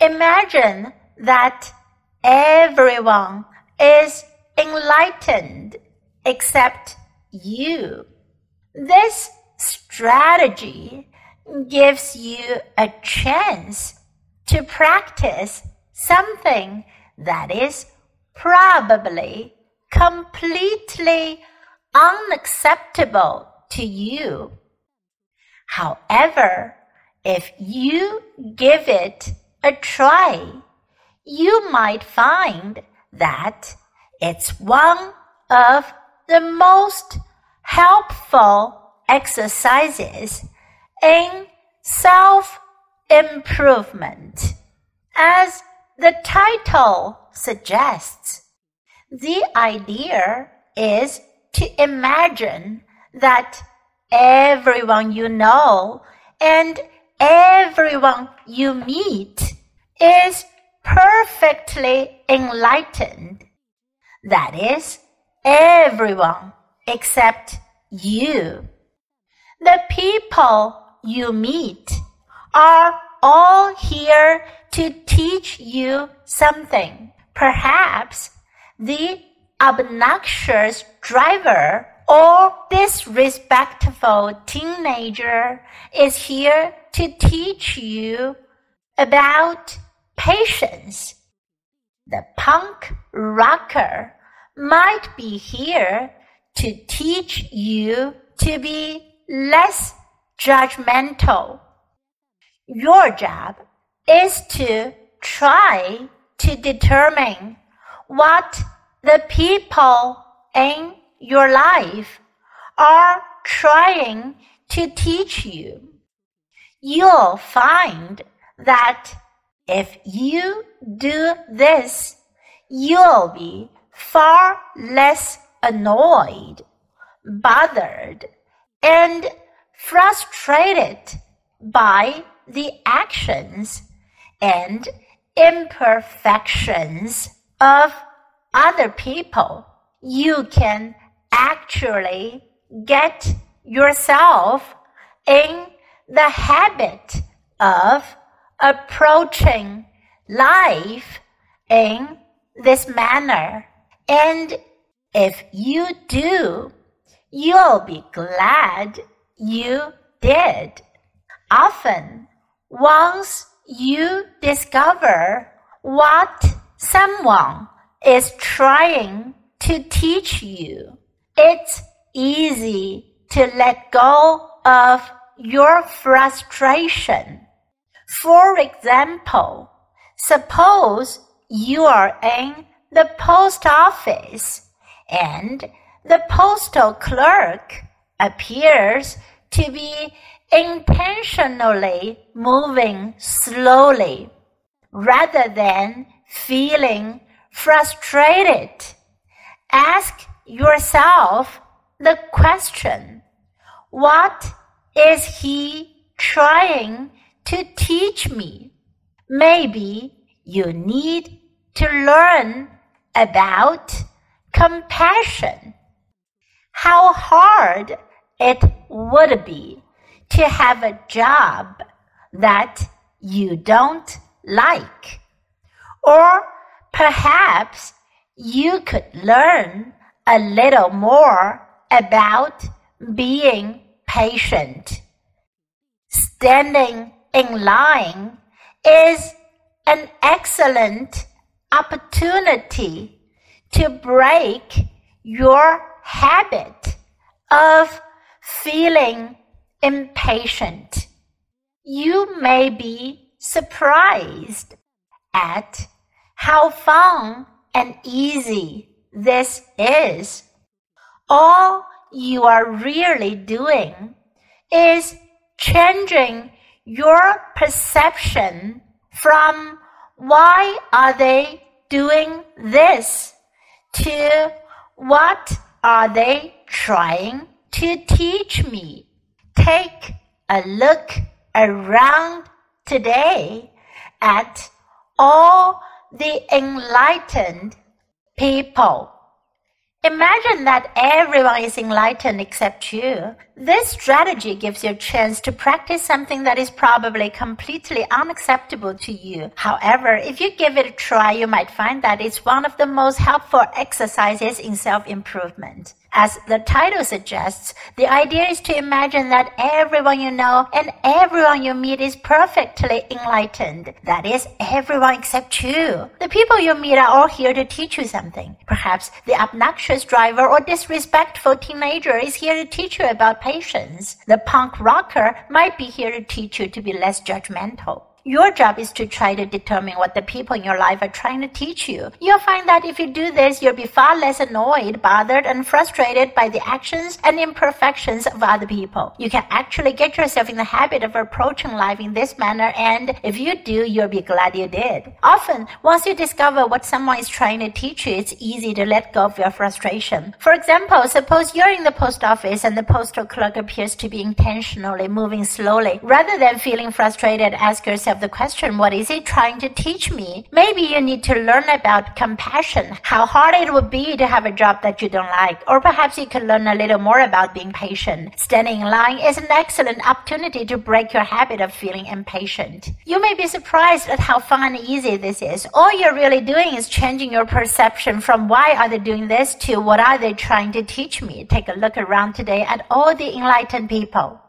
Imagine that everyone is enlightened except you. This strategy gives you a chance to practice something that is probably completely unacceptable to you. However, if you give it a try, you might find that it's one of the most helpful exercises in self improvement. As the title suggests, the idea is to imagine that everyone you know and everyone you meet is perfectly enlightened. That is, everyone except you. The people you meet are all here to teach you something. Perhaps the obnoxious driver or disrespectful teenager is here to teach you about patience. The punk rocker might be here to teach you to be less judgmental. Your job is to try to determine what the people in your life are trying to teach you. You'll find that if you do this, you'll be far less annoyed, bothered, and frustrated by the actions and imperfections of other people. You can actually get yourself in the habit of approaching life in this manner. And if you do, you'll be glad you did. Often, once you discover what someone is trying to teach you, it's easy to let go of your frustration. For example, suppose you are in the post office and the postal clerk appears to be intentionally moving slowly rather than feeling frustrated. Ask yourself the question What is he trying to teach me? Maybe you need to learn about compassion. How hard it would be to have a job that you don't like. Or perhaps you could learn a little more about being patient. Standing in line is an excellent opportunity to break your habit of feeling impatient. You may be surprised at how fun and easy this is. All you are really doing is changing your perception from why are they doing this to what are they trying to teach me? Take a look around today at all the enlightened people. Imagine that everyone is enlightened except you. This strategy gives you a chance to practice something that is probably completely unacceptable to you. However, if you give it a try, you might find that it's one of the most helpful exercises in self-improvement. As the title suggests, the idea is to imagine that everyone you know and everyone you meet is perfectly enlightened. That is, everyone except you. The people you meet are all here to teach you something. Perhaps the obnoxious driver or disrespectful teenager is here to teach you about patience. The punk rocker might be here to teach you to be less judgmental. Your job is to try to determine what the people in your life are trying to teach you. You'll find that if you do this, you'll be far less annoyed, bothered, and frustrated by the actions and imperfections of other people. You can actually get yourself in the habit of approaching life in this manner, and if you do, you'll be glad you did. Often, once you discover what someone is trying to teach you, it's easy to let go of your frustration. For example, suppose you're in the post office and the postal clerk appears to be intentionally moving slowly. Rather than feeling frustrated, ask yourself of the question, what is he trying to teach me? Maybe you need to learn about compassion, how hard it would be to have a job that you don't like, or perhaps you could learn a little more about being patient. Standing in line is an excellent opportunity to break your habit of feeling impatient. You may be surprised at how fun and easy this is. All you're really doing is changing your perception from why are they doing this to what are they trying to teach me. Take a look around today at all the enlightened people.